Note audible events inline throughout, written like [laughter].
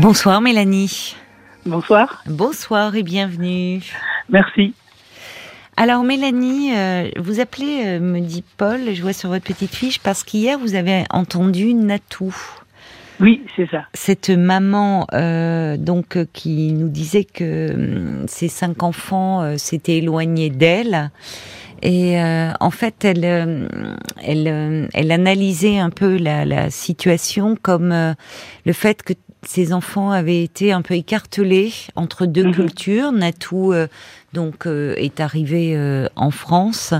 Bonsoir Mélanie. Bonsoir. Bonsoir et bienvenue. Merci. Alors Mélanie, euh, vous appelez, euh, me dit Paul, je vois sur votre petite fiche, parce qu'hier vous avez entendu Natou. Oui, c'est ça. Cette maman euh, donc euh, qui nous disait que hum, ses cinq enfants euh, s'étaient éloignés d'elle. Et euh, en fait, elle, euh, elle, euh, elle analysait un peu la, la situation comme euh, le fait que ses enfants avaient été un peu écartelés entre deux Mhm. cultures. Natou euh, donc euh, est arrivé euh, en France,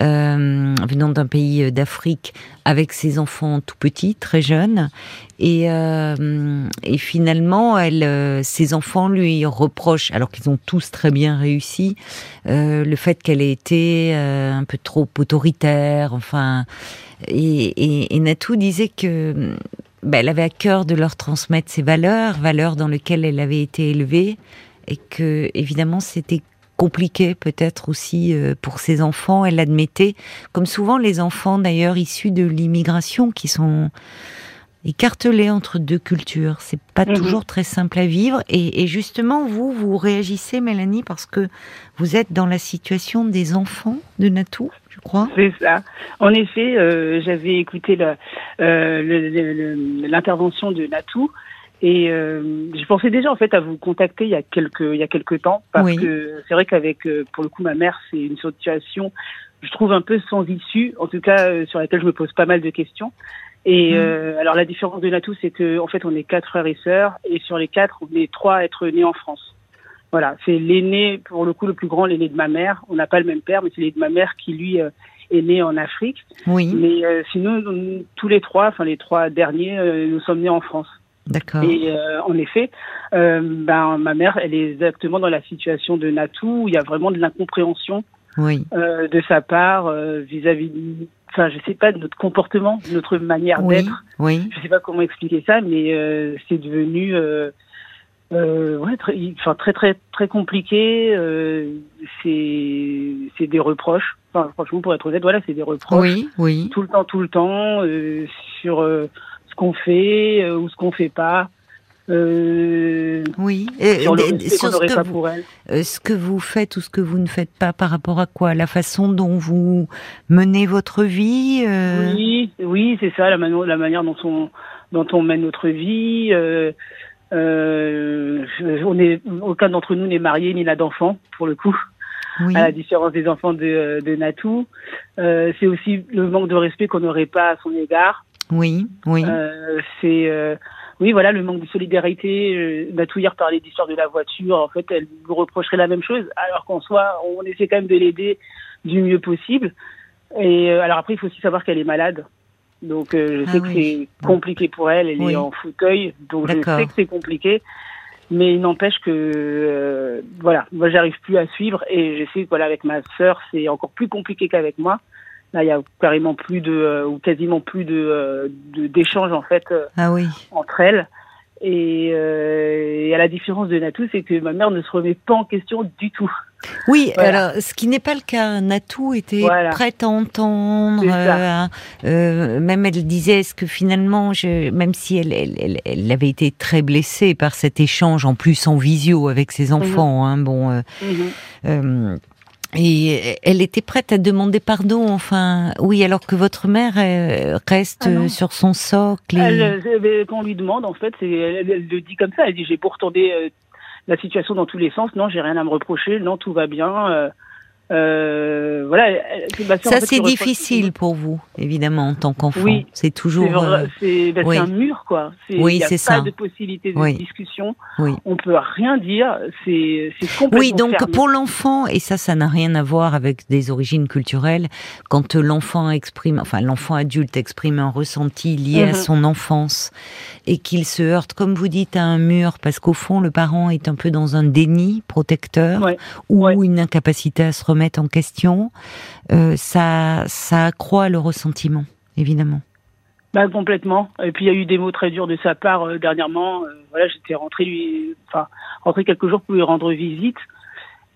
euh, venant d'un pays d'Afrique, avec ses enfants tout petits, très jeunes, et, et finalement, elle, ses enfants lui reprochent, alors qu'ils ont tous très bien réussi, le fait qu'elle ait été un peu trop autoritaire, enfin. Et, et, et Natou disait que ben, elle avait à cœur de leur transmettre ses valeurs, valeurs dans lesquelles elle avait été élevée, et que évidemment c'était compliqué peut-être aussi euh, pour ses enfants. Elle l'admettait, comme souvent les enfants d'ailleurs issus de l'immigration qui sont écartelés entre deux cultures. C'est pas Mhm. toujours très simple à vivre. Et, et justement, vous, vous réagissez, Mélanie, parce que vous êtes dans la situation des enfants de Natou, je crois. C'est ça. En effet, euh, j'avais écouté euh, l'intervention de Natou et euh, je pensais déjà en fait à vous contacter il y a quelques il y a quelques temps parce Oui. que c'est vrai qu'avec euh, pour le coup ma mère c'est une situation je trouve un peu sans issue en tout cas euh, sur laquelle je me pose pas mal de questions. Et Mhm. euh, alors la différence de Natou c'est que en fait on est quatre frères et sœurs et sur les quatre on est trois à être nés en France. Voilà, c'est l'aîné, pour le coup, le plus grand, l'aîné de ma mère. On n'a pas le même père, mais c'est l'aîné de ma mère qui, lui, euh, est né en Afrique. Oui, Mais euh, sinon, on- tous les trois, enfin les trois derniers, euh, nous sommes nés en France. d'accord. Et euh, en effet, euh, ben, ma mère, elle est exactement dans la situation de Natou, où il y a vraiment de l'incompréhension Oui, euh, de sa part euh, vis-à-vis, de- enfin, je sais pas, de notre comportement, de notre manière oui, d'être. oui. Je sais pas comment expliquer ça, mais euh, c'est devenu euh, euh, ouais, très, enfin, très très très compliqué. Euh, c'est c'est des reproches. Enfin, franchement, pour être honnête, voilà, c'est des reproches Oui, oui. tout le temps, tout le temps euh, sur euh, ce qu'on fait euh, ou ce qu'on fait pas. Euh, Oui. Et- sur et- ce que, vous, pour elle. ce que vous faites ou ce que vous ne faites pas par rapport à quoi? La façon dont vous menez votre vie euh, Oui, oui, c'est ça, la, manière dont on, dont on mène notre vie. Euh, on est, aucun d'entre nous n'est marié ni n'a d'enfant, pour le coup, oui. à la différence des enfants de, de Natou. C'est aussi le manque de respect qu'on n'aurait pas à son égard. Oui, oui. C'est oui voilà le manque de solidarité. Euh, Natou hier parlait d'histoire de la voiture. En fait, elle nous reprocherait la même chose, alors qu'en soi, on essaie quand même de l'aider du mieux possible. Et euh, alors après, il faut aussi savoir qu'elle est malade. Donc euh, je Ah sais que oui. c'est compliqué pour elle. Elle Oui. est en fauteuil, donc je sais que c'est compliqué. Mais il n'empêche que euh, voilà, moi j'arrive plus à suivre et je sais que voilà avec ma sœur c'est encore plus compliqué qu'avec moi. Là il y a carrément plus de euh, ou quasiment plus de euh, d'échanges en fait euh, Ah oui. entre elles. Et, euh, et à la différence de Natou, c'est que ma mère ne se remet pas en question du tout. Oui, Voilà. alors ce qui n'est pas le cas. Natou était Voilà. prête à entendre. C'est ça. euh, euh, même elle disait, est-ce que finalement, je, même si elle, elle, elle, elle avait été très blessée par cet échange, en plus en visio avec ses enfants, hein, bon. euh, Euh, et elle était prête à demander pardon, enfin, oui, alors que votre mère euh, reste Ah euh, sur son socle. et- Elle, euh, quand on lui demande, en fait, c'est, elle, elle le dit comme ça. Elle dit j'ai beau retourner euh, la situation dans tous les sens. Non, j'ai rien à me reprocher. Non, tout va bien. Euh, euh, voilà. ma sœur, Ça, c'est difficile pour vous, évidemment, en tant qu'enfant. Oui, c'est toujours. euh, c'est, c'est oui. un mur, quoi. C'est, Oui, il y a pas ça. de possibilité de Oui. discussion. oui. On peut rien dire. C'est, complètement Oui, donc fermé. pour l'enfant, et ça, ça n'a rien à voir avec des origines culturelles, quand l'enfant exprime, enfin l'enfant adulte exprime un ressenti lié à Mhm. son enfance et qu'il se heurte, comme vous dites, à un mur, parce qu'au fond, le parent est un peu dans un déni protecteur Ouais. ou Ouais. une incapacité à se remettre en question, euh, ça, ça accroît le ressentiment, évidemment. Bah, complètement. Et puis il y a eu des mots très durs de sa part euh, dernièrement. Euh, voilà, j'étais rentré lui, enfin rentré quelques jours pour lui rendre visite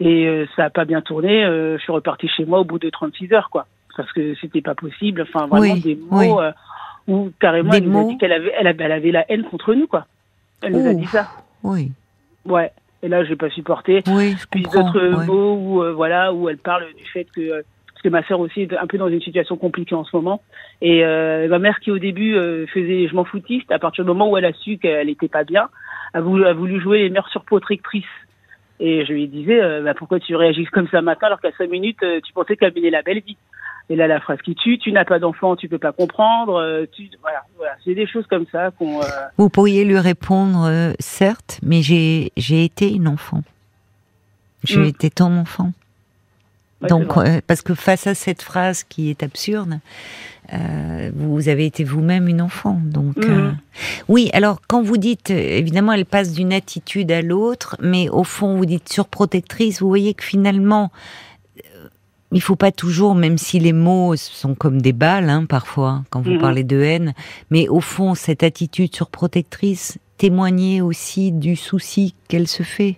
et euh, ça a pas bien tourné. Je suis reparti chez moi au bout de 36 heures, quoi, parce que c'était pas possible. Enfin vraiment Oui, des mots oui. où carrément Des elle nous a dit qu'elle avait, elle avait, elle avait la haine contre nous, quoi. Elle nous a dit ça. Oui. Ouais. Et là, j'ai pas supporté. Oui, je Puis d'autres ouais. mots où, euh, voilà, où elle parle du fait que, euh, parce que ma sœur aussi est un peu dans une situation compliquée en ce moment. Et euh, ma mère qui au début euh, faisait je m'en foutiste, à partir du moment où elle a su qu'elle était pas bien, a voulu, a voulu jouer les mères surprotectrices. Et je lui disais, euh, bah, pourquoi tu réagis comme ça maintenant alors qu'à cinq minutes, tu pensais qu'elle menait la belle vie. Et là, la phrase qui tue, tu n'as pas d'enfant, tu peux pas comprendre. euh, tu, voilà, voilà. c'est des choses comme ça qu'on. euh, Vous pourriez lui répondre, euh, certes, mais j'ai j'ai été une enfant. J'ai Mm. été ton enfant. ouais, Donc, euh, parce que face à cette phrase qui est absurde, euh, vous avez été vous-même une enfant. Donc, euh, oui. Alors, quand vous dites, évidemment, elle passe d'une attitude à l'autre, mais au fond, vous dites surprotectrice. Vous voyez que finalement, il faut pas toujours, même si les mots sont comme des balles, hein, parfois, quand vous Mhm. parlez de haine, mais au fond, cette attitude surprotectrice témoignait aussi du souci qu'elle se fait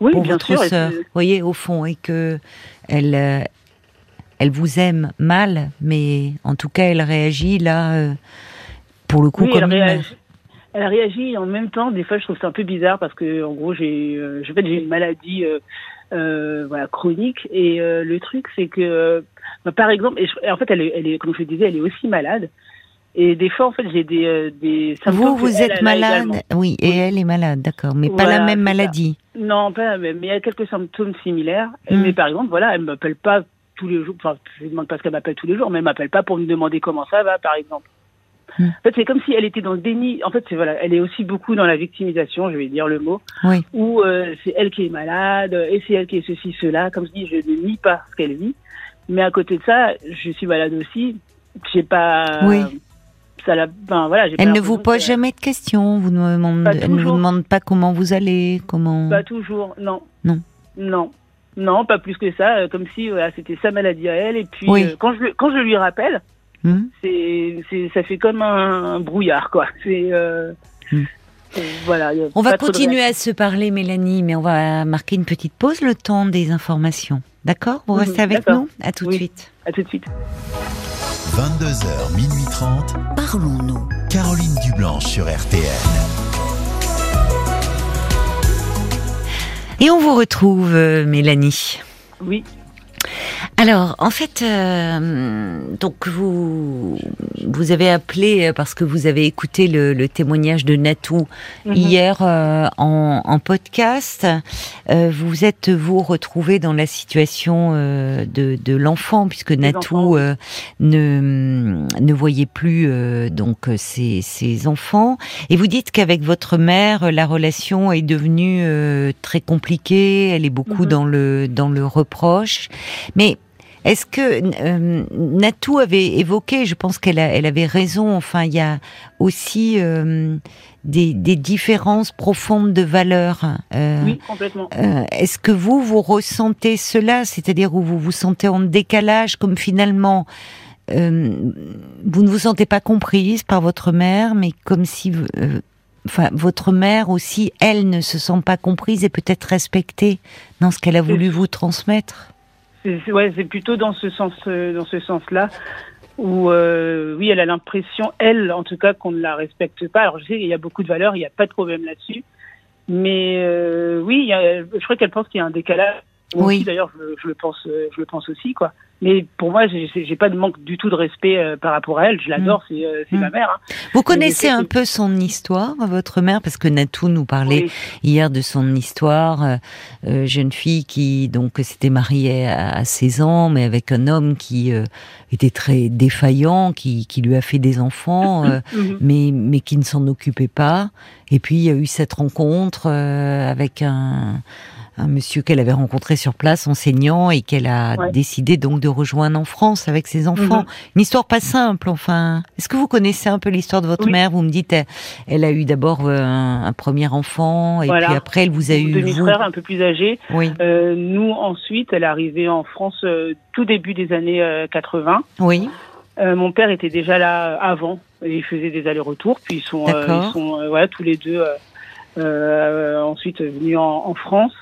oui, pour bien votre sûr. sœur, vous voyez, au fond, et que elle, euh, elle vous aime mal, mais en tout cas, elle réagit là, euh, pour le coup, Oui, elle comme une réagit. Elle réagit en même temps, des fois, je trouve ça un peu bizarre parce que, en gros, j'ai, euh, en fait, j'ai une maladie, euh, voilà, chronique. Et euh, le truc, c'est que, euh, bah, par exemple, et, je- en fait, elle est, elle est, comme je le disais, elle est aussi malade. Et des fois, en fait, j'ai des, des symptômes Vous, vous êtes elle malade, oui, et elle est malade, d'accord, mais pas la même maladie. Non, pas la même. Mais il y a quelques symptômes similaires. Mm. Mais par exemple, voilà, elle m'appelle pas tous les jours. Enfin, je lui demande pas ce qu'elle m'appelle tous les jours, mais elle m'appelle pas pour me demander comment ça va, par exemple. Mm. En fait, c'est comme si elle était dans le déni. En fait, c'est voilà, elle est aussi beaucoup dans la victimisation, je vais dire le mot, Oui, où euh, c'est elle qui est malade et c'est elle qui est ceci, cela. Comme je dis, je ne nie pas ce qu'elle vit, mais à côté de ça, je suis malade aussi. J'ai pas. Oui. Ça la. Enfin, voilà. elle ne vous pose que- jamais de questions, vous ne demande, elle ne vous demande pas comment vous allez, comment. Pas toujours, non. Non. Non. Non, pas plus que ça. euh, Comme si voilà, c'était sa maladie à elle. Et puis, Oui. euh, quand, je, quand je lui rappelle, Hmm? C'est, ça fait comme un, un brouillard, quoi. C'est, euh, Hmm. voilà. On va continuer à se parler, Mélanie, mais on va marquer une petite pause, le temps des informations. D'accord? Vous Mhm, restez avec nous? À tout de Oui. suite. À tout de suite. 22h, minuit 30. Parlons-nous. Caroline Dublanche sur RTN. Et on vous retrouve, euh, Mélanie. Oui. Alors, en fait, euh, donc vous vous avez appelé euh, parce que vous avez écouté le, le témoignage de Natou Mhm. hier euh, en, en podcast. Euh, vous êtes vous retrouvé dans la situation euh, de, de l'enfant puisque Natou enfants, oui. euh, ne ne voyait plus euh, donc ses, ses enfants et vous dites qu'avec votre mère la relation est devenue euh, très compliquée. Elle est beaucoup Mhm. dans le dans le reproche, mais est-ce que euh, Natou avait évoqué, je pense qu'elle elle avait raison, enfin il y a aussi euh, des, des différences profondes de valeurs. euh, Oui, complètement. euh, Est-ce que vous, vous ressentez cela, c'est-à-dire où vous vous sentez en décalage, comme finalement euh, vous ne vous sentez pas comprise par votre mère, mais comme si euh, enfin, votre mère aussi, elle ne se sent pas comprise et peut-être respectée dans ce qu'elle a voulu vous transmettre? C'est, ouais, plutôt dans ce sens, euh, dans ce sens-là. Où euh, oui, elle a l'impression, elle en tout cas, qu'on ne la respecte pas. Alors je sais qu'il y a beaucoup de valeurs, il n'y a pas de problème là-dessus. Mais euh, oui, je crois qu'elle pense qu'il y a un décalage. Moi Oui. d'ailleurs, je, je le pense, euh, je le pense aussi, quoi. Mais pour moi, j'ai, pas de manque du tout de respect euh, par rapport à elle. Je l'adore, c'est, euh, Mm. ma mère. hein. Vous connaissez un peu son histoire, votre mère, parce que Natou nous parlait Oui. hier de son histoire, euh, jeune fille qui donc s'était mariée à, à 16 ans, mais avec un homme qui était très défaillant, qui, qui lui a fait des enfants, [coughs] Mhm. mais mais qui ne s'en occupait pas. Et puis il y a eu cette rencontre avec un un monsieur qu'elle avait rencontré sur place, enseignant, et qu'elle a Ouais. décidé donc de rejoindre en France avec ses enfants. Mhm. Une histoire pas simple, enfin. Est-ce que vous connaissez un peu l'histoire de votre Oui. mère? Vous me dites, elle, elle a eu d'abord euh, un, un premier enfant, et Voilà. puis après, elle vous a eu vous. demi-frère un peu plus âgé. Oui, Euh, nous, ensuite, elle est arrivée en France euh, tout début des années euh, 80. oui, Euh, mon père était déjà là avant et il faisait des allers-retours. Puis ils sont, euh, ils sont euh, voilà, tous les deux euh, euh, ensuite venus en, en France.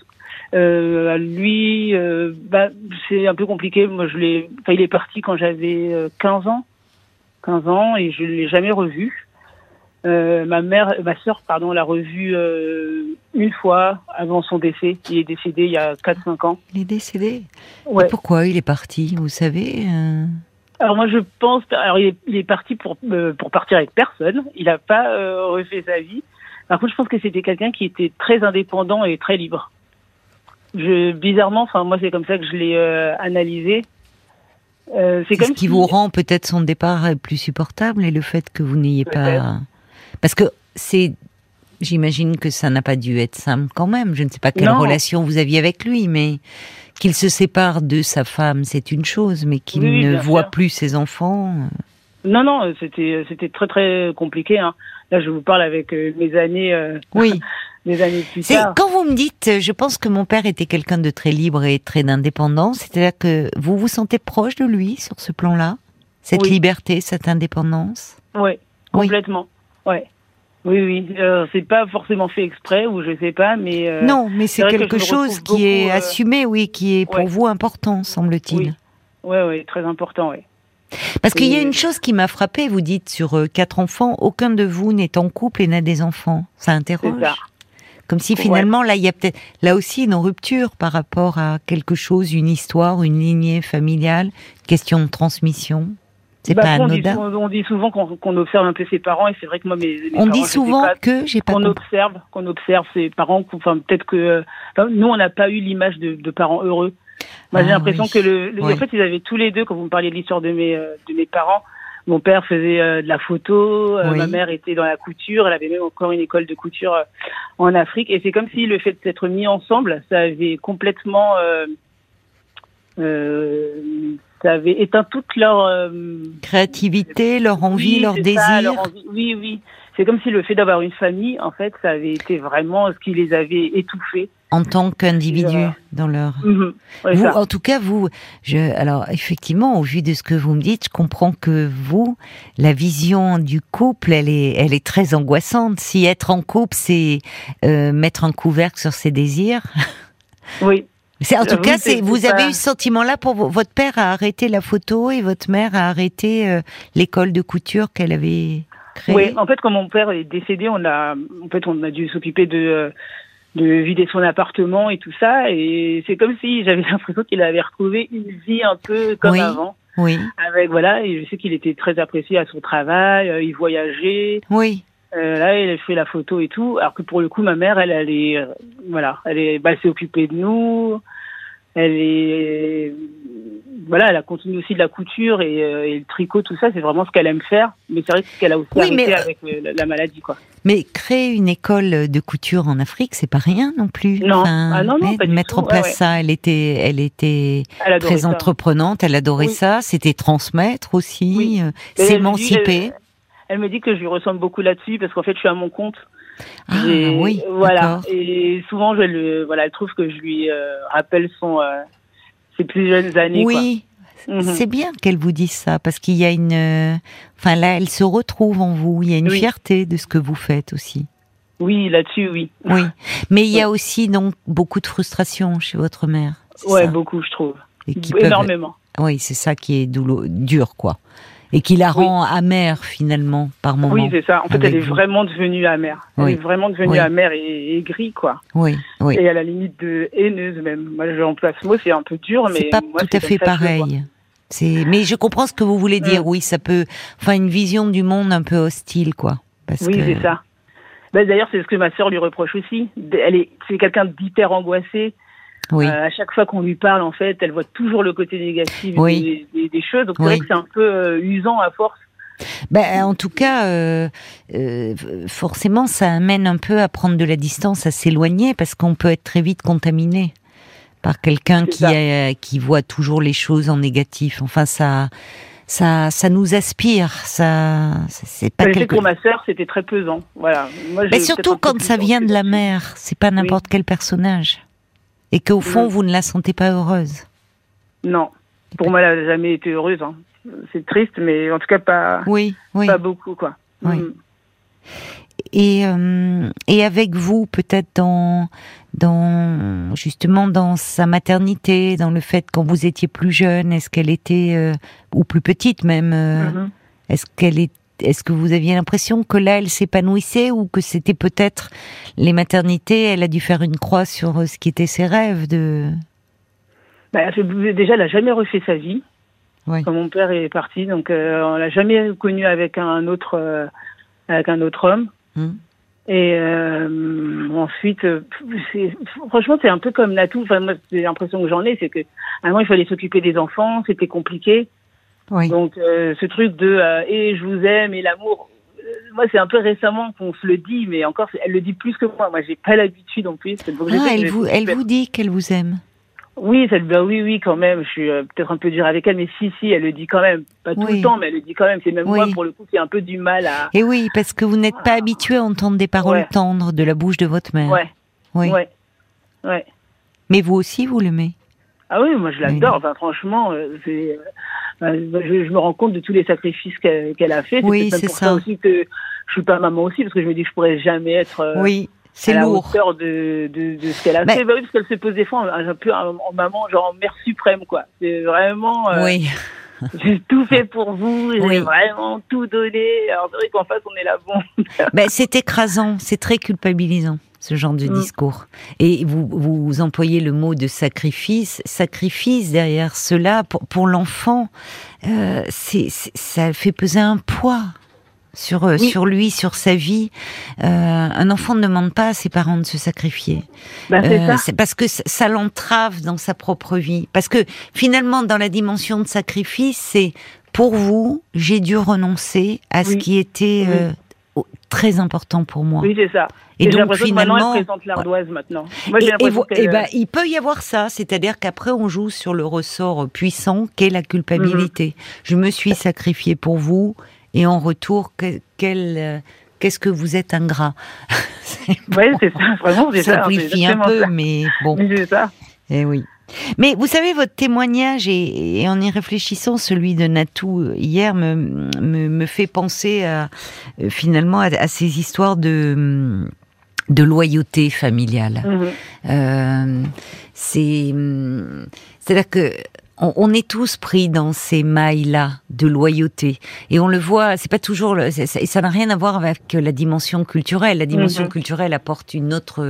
Euh, lui, euh, bah, c'est un peu compliqué. Moi, je l'ai. Enfin, il est parti quand j'avais euh, 15 ans, 15 ans, et je l'ai jamais revu. Euh, ma mère, ma sœur, pardon, l'a revu euh, une fois avant son décès. Il est décédé il y a 4-5 ans. Il est décédé Ouais. Et Pourquoi il est parti, vous savez euh? Alors moi je pense, alors il est, il est parti pour euh, pour partir avec personne. Il n'a pas euh, refait sa vie. Par contre, je pense que c'était quelqu'un qui était très indépendant et très libre. Je bizarrement, enfin moi c'est comme ça que je l'ai euh, analysé. Euh, c'est ce qui si- vous rend peut-être son départ plus supportable et le fait que vous n'ayez pas. Parce que c'est. J'imagine que ça n'a pas dû être simple quand même. Je ne sais pas quelle Non. relation vous aviez avec lui, mais qu'il se sépare de sa femme, c'est une chose, mais qu'il Oui, ne voit sûr. plus ses enfants. euh, Non non, c'était c'était très très compliqué. Hein. Là je vous parle avec euh, mes années euh, Oui. [laughs] des années plus C'est tard. quand vous me dites, euh, je pense que mon père était quelqu'un de très libre et très indépendant. C'est-à-dire que vous vous sentez proche de lui sur ce plan-là, cette Oui. liberté, cette indépendance? Oui. complètement. Ouais. Oui oui, euh, c'est pas forcément fait exprès ou je sais pas, mais euh, non, mais c'est que quelque chose qui est euh, assumé, oui, qui est pour ouais. vous important, semble-t-il. Oui. ouais, très important. Ouais. Parce qu'il y a une chose qui m'a frappée. Vous dites sur quatre enfants, aucun de vous n'est en couple et n'a des enfants. Ça interroge. C'est ça. Comme si Ouais. finalement là, il y a peut-être là aussi une rupture par rapport à quelque chose, une histoire, une lignée familiale, question de transmission. C'est Bah, pas on, dit, anodin. sou- on dit souvent qu'on observe un peu ses parents et c'est vrai que moi mes, mes On parents, dit souvent pas- que j'ai pas qu'on observe qu'on observe ses parents enfin peut-être que enfin, nous on n'a pas eu l'image de, de parents heureux moi j'ai Ah, l'impression oui. que le, le- Oui. en fait ils avaient tous les deux quand vous me parliez de l'histoire de mes euh, de mes parents mon père faisait euh, de la photo euh, Oui. ma mère était dans la couture elle avait même encore une école de couture euh, en Afrique et c'est comme si le fait d'être mis ensemble ça avait complètement euh, euh, ça avait éteint toute leur Créativité, leur envie, oui, leur désir. ça, leur envie. Oui, oui. C'est comme si le fait d'avoir une famille, en fait, ça avait été vraiment ce qui les avait étouffés. En tant qu'individu Euh, dans leur. Mhm. Vous, ça. en tout cas, vous, je, alors effectivement, au vu de ce que vous me dites, je comprends que vous, la vision du couple, elle est, elle est très angoissante. Si être en couple, c'est euh, mettre un couvercle sur ses désirs. [laughs] Oui. C'est en tout J'avoue cas, c'est vous pas- avez eu ce sentiment-là pour vo- votre père a arrêté la photo et votre mère a arrêté euh, l'école de couture qu'elle avait créée? Oui, en fait, quand mon père est décédé, on a, en fait, on a dû s'occuper de, euh, de vider son appartement et tout ça. Et c'est comme si j'avais [laughs] l'impression qu'il avait retrouvé une vie un peu comme Oui. avant. Oui, Avec, voilà, et je sais qu'il était très apprécié à son travail, euh, il voyageait. oui, Euh, là, elle a fait la photo et tout, alors que pour le coup, ma mère, elle, elle est, euh, voilà, elle est, bah, elle s'est occupée de nous. Elle est, voilà, elle a continué aussi de la couture et, euh, et le tricot, tout ça, c'est vraiment ce qu'elle aime faire. Mais c'est vrai ce qu'elle a aussi Oui, arrêté mais, euh, avec le- la, la maladie, quoi. Mais créer une école de couture en Afrique, c'est pas rien non plus. Non. Ah non, non, pas mettre en place Ouais, ouais. ça, elle était, elle était Elle très ça. entreprenante, elle adorait Oui. ça. C'était transmettre aussi, Oui. euh, s'émanciper. Elle, elle me dit que je lui ressemble beaucoup là-dessus parce qu'en fait, je suis à mon compte. Ah oui, voilà. Et souvent, je le, voilà, elle trouve que je lui euh, rappelle son, euh, plus jeunes années. Oui. Mhm. c'est bien qu'elle vous dise ça parce qu'il y a une, euh, enfin là, elle se retrouve en vous. Il y a une Oui. fierté de ce que vous faites aussi. Oui, là-dessus, oui. Oui, mais il y a aussi donc beaucoup de frustration chez votre mère. Ouais, ça? beaucoup, je trouve. Et qui peuvent- Énormément. Oui, c'est ça qui est doulou- dur, quoi. Et qui la Oui. rend amère finalement par moment. Oui, c'est ça. En fait, elle est vous. vraiment devenue amère. Elle Oui. est vraiment devenue Oui. amère et aigrie, quoi. Oui, oui. Et à la limite de haineuse, même. Moi, j'emploie ce mot, c'est un peu dur, mais. C'est pas moi, tout à fait pareil. C'est, mais je comprends ce que vous voulez dire. Mm. Oui, ça peut, enfin, une vision du monde un peu hostile, quoi. Parce Oui, que, c'est ça. Ben, D'ailleurs, c'est ce que ma sœur lui reproche aussi. Elle est, c'est quelqu'un d'hyper angoissé. Oui, Euh, à chaque fois qu'on lui parle, en fait, elle voit toujours le côté négatif Oui. des, des- des choses. Donc, c'est Oui. vrai que c'est un peu euh, usant à force. ben, en tout cas, euh, euh, forcément, ça amène un peu à prendre de la distance, à s'éloigner, parce qu'on peut être très vite contaminé par quelqu'un C'est qui, ça. a- qui voit toujours les choses en négatif. Enfin, ça, ça, ça nous aspire. Ça, c'est pas quelque. pour ma sœur, c'était très pesant. Voilà. Moi, Mais j'ai surtout quand ça vient de la mère, c'est pas n'importe quel personnage. Et qu'au fond, Mhm. vous ne la sentez pas heureuse. Non. Pour moi, elle n'a jamais été heureuse. hein. C'est triste, mais en tout cas, pas, Oui, oui. pas beaucoup, quoi. Oui. Mhm. Et, euh, et avec vous, peut-être dans, dans, justement, dans sa maternité, dans le fait quand vous étiez plus jeune, est-ce qu'elle était, euh, ou plus petite même, euh, Mhm. est-ce qu'elle est, est-ce que vous aviez l'impression que là, elle s'épanouissait ou que c'était peut-être les maternités, elle a dû faire une croix sur euh, ce qui était ses rêves de. Bah, déjà, elle n'a jamais refait sa vie. Oui. Quand mon père est parti, donc euh, on l'a jamais connu avec un autre, euh, avec un autre homme. Hmm. Et euh, ensuite, franchement, c'est un peu comme Natou. Enfin, moi, l'impression que j'en ai, c'est que à un moment, il fallait s'occuper des enfants, c'était compliqué. Oui. Donc, euh, ce truc de euh, et je vous aime et l'amour, euh, moi, c'est un peu récemment qu'on se le dit, mais encore, elle le dit plus que moi. Moi, j'ai pas l'habitude en plus. Donc, Ah, elle vous, elle vous dit qu'elle vous aime. Oui, ça, bah oui, oui, quand même. Je suis euh, peut-être un peu dur avec elle, mais si, si, elle le dit quand même. Pas tout Oui. le temps, mais elle le dit quand même. C'est même Oui. moi, pour le coup, qui ai un peu du mal à. Et oui, parce que vous n'êtes pas habitué à entendre des paroles Ouais. tendres de la bouche de votre mère. Ouais, oui. ouais, ouais. Mais vous aussi, vous l'aimez. Ah oui, moi je l'adore. Enfin, franchement, c'est, je, je me rends compte de tous les sacrifices qu'elle a fait. Oui, c'est ça. ça aussi que je suis pas maman aussi, parce que je me dis que je pourrais jamais être euh, oui, à c'est la hauteur de, de, de ce qu'elle a Mais- fait. Bah oui, parce qu'elle se pose des fois un, un peu en, en maman, genre en mère suprême, quoi. C'est vraiment. euh, Oui, [laughs] J'ai tout fait pour vous. J'ai Oui. vraiment tout donné. Alors c'est vrai qu'en face, on est là, bon. [laughs] ben, c'est écrasant, c'est très culpabilisant ce genre de Mm. discours. Et vous, vous employez le mot de sacrifice. Sacrifice derrière cela pour, pour l'enfant, euh, c'est ça fait peser un poids sur euh, Oui. sur lui, sur sa vie. Euh, un enfant ne demande pas à ses parents de se sacrifier. Bah, c'est Euh, parce que ça- l'entrave dans sa propre vie. Parce que finalement, dans la dimension de sacrifice, c'est pour vous, j'ai dû renoncer à ce qui était euh, très important pour moi. Oui, c'est ça. Et donc que finalement, elle présente l'ardoise maintenant. Moi, et, vo- et ben, il peut y avoir ça, c'est-à-dire qu'après on joue sur le ressort puissant qu'est la culpabilité. Mhm. Je me suis sacrifié pour vous, et en retour, quel, euh, qu'est-ce que vous êtes ingrat? [laughs] Ouais, c'est ça. Vraiment, c'est ça. simplifie un peu, ça. mais bon. C'est ça. Eh oui. Mais vous savez, votre témoignage, et, et en y réfléchissant, celui de Natou euh, hier, me, me, me fait penser à, euh, finalement à, à ces histoires de, hum, de loyauté familiale. Mhm. Euh, c'est, hum, c'est-à-dire que on, est tous pris dans ces mailles-là de loyauté, et on le voit. C'est pas toujours, le- c'est- ça n'a rien à voir avec la dimension culturelle. La dimension Mhm. culturelle apporte une autre,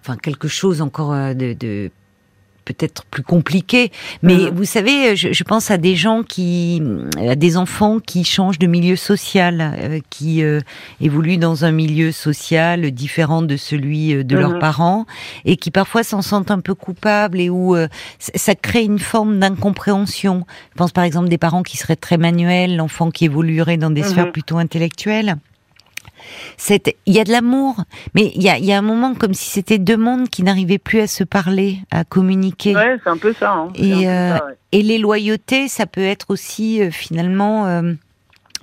enfin quelque chose encore de, de peut-être plus compliqué. Mais Mhm. vous savez, je, je pense à des gens qui, à des enfants qui changent de milieu social, euh, qui euh, évoluent dans un milieu social différent de celui euh, de leurs Mhm. parents, et qui parfois s'en sentent un peu coupables et où euh, ça crée une forme d'incompréhension. Je pense par exemple des parents qui seraient très manuels, l'enfant qui évoluerait dans des Mhm. sphères plutôt intellectuelles. Il y a de l'amour, mais il y a, y a un moment comme si c'était deux mondes qui n'arrivaient plus à se parler, à communiquer. Ouais, c'est un peu ça. Hein. Et, peu euh, ça, ouais. Et les loyautés, ça peut être aussi euh, finalement euh,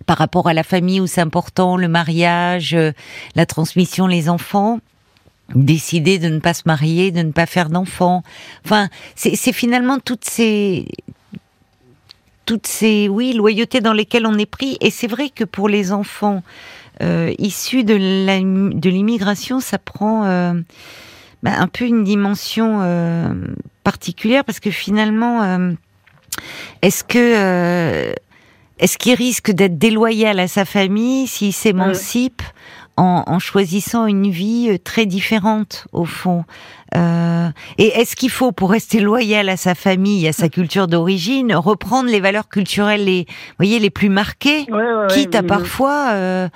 par rapport à la famille où c'est important, le mariage, la transmission, les enfants. Décider de ne pas se marier, de ne pas faire d'enfants. Enfin, c'est c'est finalement toutes ces toutes ces oui loyautés dans lesquelles on est pris. Et c'est vrai que pour les enfants euh, issus de l'immigration, ça prend euh, bah, un peu une dimension euh, particulière parce que finalement, euh, est-ce que est-ce qu'il risque d'être déloyal à sa famille s'il s'émancipe en, en choisissant une vie très différente au fond? Euh, Et est-ce qu'il faut, pour rester loyal à sa famille, à sa culture d'origine, reprendre les valeurs culturelles les, voyez, les plus marquées, Ouais, ouais, ouais, quitte à parfois euh,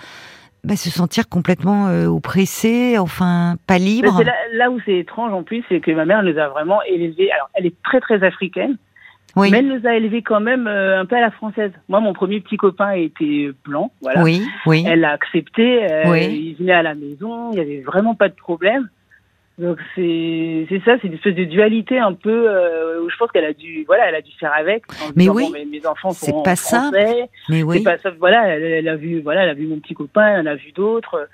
bah, se sentir complètement euh, oppressé, enfin pas libre. là, là où c'est étrange en plus, c'est que ma mère nous a vraiment élevés. Alors, elle est très très africaine, Oui, mais elle nous a élevés quand même euh, un peu à la française. Moi, mon premier petit copain était blanc, voilà. oui, oui. Elle l'a accepté. euh, Oui. Il venait à la maison, il y avait vraiment pas de problème. Donc c'est c'est ça, c'est une espèce de dualité un peu euh, où je pense qu'elle a dû voilà, elle a dû faire avec. Mais disant, oui. bon, mes enfants C'est sont pas français. Mais C'est oui. pas ça. Voilà, elle, elle a vu, voilà, elle a vu mon petit copain, elle en a vu d'autres.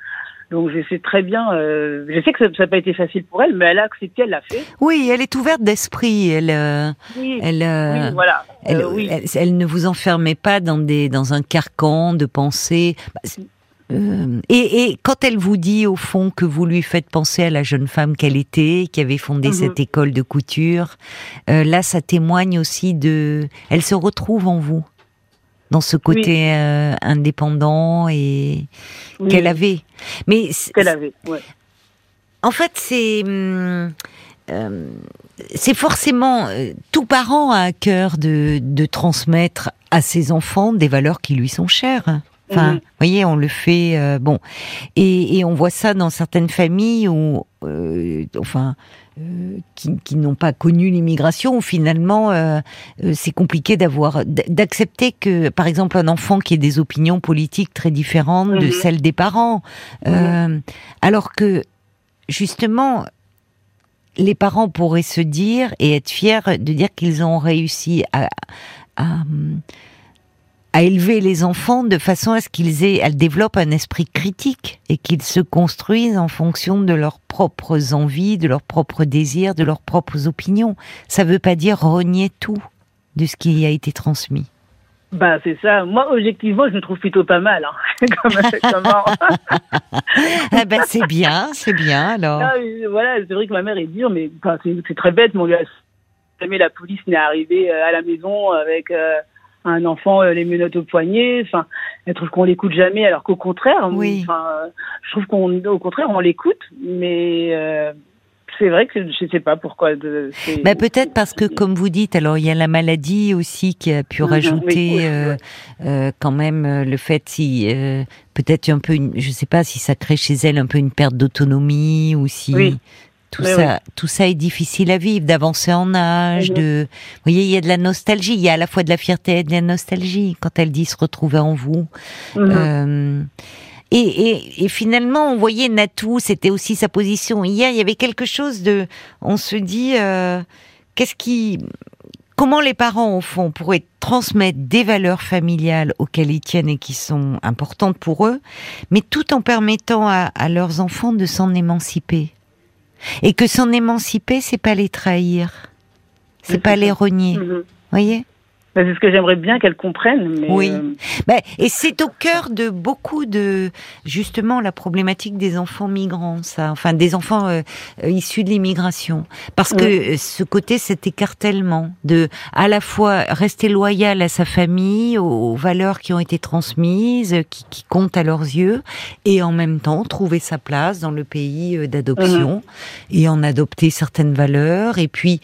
Donc je sais très bien. euh, je sais que ça n'a pas été facile pour elle, mais elle a accepté, elle l'a fait. Oui, elle est ouverte d'esprit. Elle, euh, Oui, elle, euh, oui, voilà. elle, Euh, oui. elle, elle ne vous enfermait pas dans des dans un carcan de pensée. Bah, c'est- euh, et, et quand elle vous dit au fond que vous lui faites penser à la jeune femme qu'elle était, qui avait fondé Mhm. cette école de couture, euh, là, ça témoigne aussi de. Elle se retrouve en vous. dans ce côté euh, indépendant et qu'elle avait. Mais qu'elle avait. Ouais. En fait, c'est hum, c'est forcément tout parent a à cœur de, de transmettre à ses enfants des valeurs qui lui sont chères. Enfin, mhm. vous voyez, on le fait, euh, bon, et, et, on voit ça dans certaines familles où, euh, enfin, euh, qui, qui n'ont pas connu l'immigration, où finalement, euh, c'est compliqué d'avoir, d'accepter que, par exemple, un enfant qui ait des opinions politiques très différentes de mhm. celles des parents, mhm. alors que justement, les parents pourraient se dire et être fiers de dire qu'ils ont réussi à, à à élever les enfants de façon à ce qu'ils aient, elles développent un esprit critique et qu'ils se construisent en fonction de leurs propres envies, de leurs propres désirs, de leurs propres opinions. Ça ne veut pas dire renier tout de ce qui a été transmis. Bah c'est ça. Moi, objectivement, je me trouve plutôt pas mal. Hein. [laughs] [laughs] ah ben c'est bien, c'est bien alors. voilà, c'est vrai que ma mère est dure, mais c'est très bête. Mon jamais la police n'est arrivée euh, à la maison avec euh, un enfant euh, les menottes au poignet. Enfin, elle trouve qu'on l'écoute jamais, alors qu'au contraire, oui. enfin, je trouve qu'on, au contraire, on l'écoute, mais euh, c'est vrai que je sais pas pourquoi. De, bah peut-être parce que, comme vous dites, alors il y a la maladie aussi qui a pu mhm, rajouter euh, euh, quand même le fait si euh, peut-être un peu, une, je sais pas si ça crée chez elle un peu une perte d'autonomie ou si. Oui. Tout ça, tout ça est difficile à vivre, d'avancer en âge, mhm. de, vous voyez, il y a de la nostalgie, il y a à la fois de la fierté et de la nostalgie quand elle dit se retrouver en vous. Mhm. Euh, et, et, et, finalement, on voyait Natou, c'était aussi sa position. Hier, il y avait quelque chose de, on se dit, euh, qu'est-ce qui, comment les parents au fond pourraient transmettre des valeurs familiales auxquelles ils tiennent et qui sont importantes pour eux, mais tout en permettant à, à leurs enfants de s'en émanciper. Et que s'en émanciper, c'est pas les trahir, c'est pas les renier. Mhm. Voyez? Bah, c'est ce que j'aimerais bien qu'elle comprenne. oui. Euh, bah, et c'est au cœur de beaucoup de justement la problématique des enfants migrants, ça, enfin des enfants euh, euh, issus de l'immigration, parce que ce côté cet écartèlement de à la fois rester loyal à sa famille, aux, valeurs qui ont été transmises, qui, qui, comptent à leurs yeux, et en même temps trouver sa place dans le pays d'adoption mhm. et en adopter certaines valeurs, et puis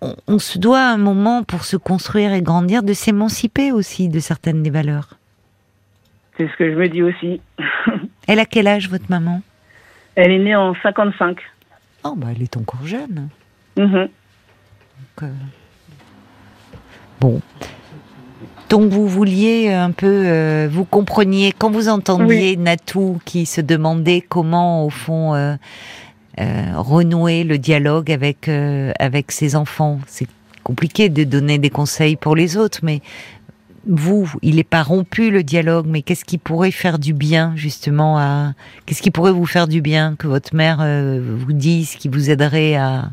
on, se doit un moment pour se construire et grandir de s'émanciper aussi de certaines des valeurs. C'est ce que je me dis aussi. [laughs] elle a quel âge votre maman? Elle est née en 55. Oh bah elle est encore jeune. Mhm. Euh, bon. Donc vous vouliez un peu, euh, vous compreniez quand vous entendiez Natou qui se demandait comment au fond euh, euh, renouer le dialogue avec euh, avec ses enfants. C'est compliqué de donner des conseils pour les autres, mais vous, il n'est pas rompu le dialogue, mais qu'est-ce qui pourrait faire du bien justement à Qu'est-ce qui pourrait vous faire du bien que votre mère euh, vous dise, qui vous aiderait à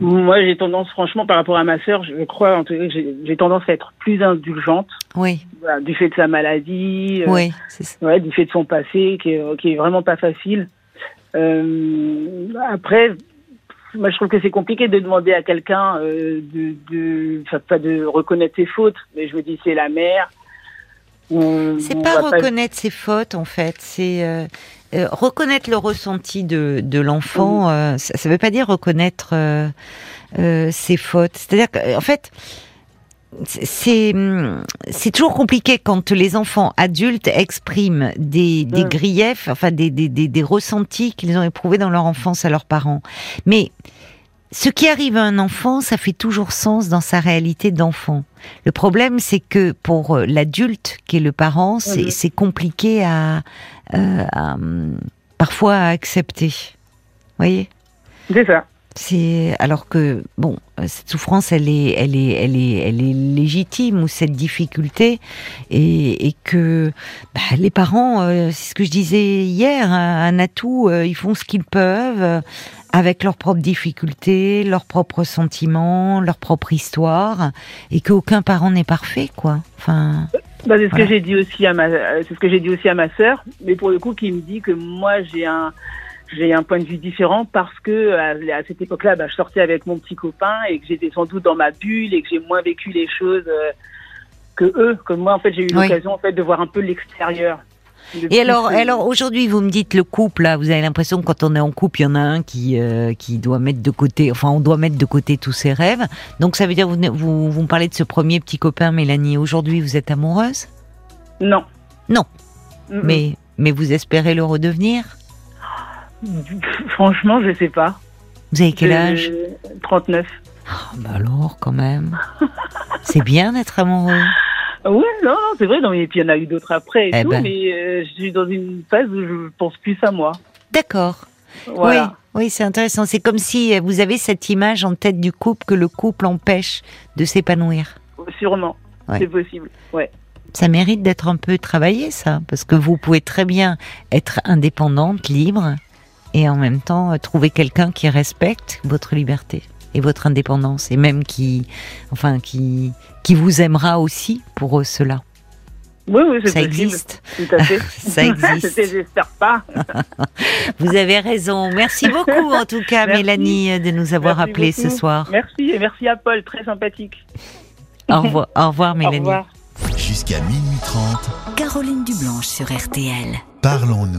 Moi, j'ai tendance, franchement, par rapport à ma sœur, je crois, en tout cas, j'ai tendance à être plus indulgente. Oui. du fait de sa maladie. oui. Ouais, du fait de son passé, qui est, qui est vraiment pas facile. Euh, après, moi, je trouve que c'est compliqué de demander à quelqu'un euh, de, de, enfin, pas de reconnaître ses fautes, mais je me dis c'est la mère. C'est pas reconnaître ses fautes en fait, c'est euh, euh, reconnaître le ressenti de, de l'enfant. Euh, ça, ne veut pas dire reconnaître ses fautes. C'est-à-dire qu'en fait, c'est c'est toujours compliqué quand les enfants adultes expriment des, des griefs, enfin des, des, des, des ressentis qu'ils ont éprouvés dans leur enfance à leurs parents. Mais ce qui arrive à un enfant, ça fait toujours sens dans sa réalité d'enfant. Le problème, c'est que pour l'adulte qui est le parent, c'est compliqué à, euh, à, parfois à accepter. Vous voyez? C'est ça. C'est alors que bon, cette souffrance, elle est, elle est, elle est, elle est légitime ou cette difficulté, et, et que bah, les parents, euh, c'est ce que je disais hier, hein, un atout, euh, ils font ce qu'ils peuvent euh, avec leurs propres difficultés, leurs propres sentiments, leur propre histoire, et qu'aucun parent n'est parfait, quoi. Enfin. Bah, c'est ce que j'ai dit aussi à ma, c'est ce que j'ai dit aussi à ma sœur, mais pour le coup, qui me dit que moi j'ai un j'ai un point de vue différent parce que à, cette époque-là, bah, je sortais avec mon petit copain et que j'étais sans doute dans ma bulle et que j'ai moins vécu les choses euh, que eux. Comme moi, en fait, j'ai eu Oui. l'occasion en fait de voir un peu l'extérieur. Et alors, que- alors aujourd'hui, vous me dites le couple, là, vous avez l'impression que quand on est en couple, il y en a un qui, euh, qui doit mettre de côté, enfin, on doit mettre de côté tous ses rêves. Donc, ça veut dire, vous, vous, vous me parlez de ce premier petit copain, Mélanie. Aujourd'hui, vous êtes amoureuse? Non. Non. Mm, mais, mais vous espérez le redevenir? [laughs] Franchement, je sais pas. Vous avez quel âge? 39. Ah, bah alors, quand même. C'est bien d'être amoureux. Ouais, non, non, c'est vrai. Non, et puis il y en a eu d'autres après et Eh tout, ben. mais euh, je suis dans une phase où je pense plus à moi. D'accord. Voilà. Oui, oui, c'est intéressant. C'est comme si euh, vous avez cette image en tête du couple que le couple empêche de s'épanouir. Sûrement. Ouais. C'est possible. Ouais. Ça mérite d'être un peu travaillé, ça, parce que vous pouvez très bien être indépendante, libre, et en même temps euh, trouver quelqu'un qui respecte votre liberté et votre indépendance, et même qui, enfin, qui, qui vous aimera aussi pour euh, cela. Oui, oui, c'est Ça possible. existe. Tout à fait. [laughs] Ça [laughs] existe. J'espère pas. [laughs] Vous avez raison. Merci beaucoup, en tout cas, Merci. Mélanie, euh, de nous avoir Merci appelés ce soir. Merci et merci à Paul, très sympathique. Au revoir, au revoir Au Mélanie. revoir. Jusqu'à minuit 30, Caroline Dublanche sur RTL. parlons-nous.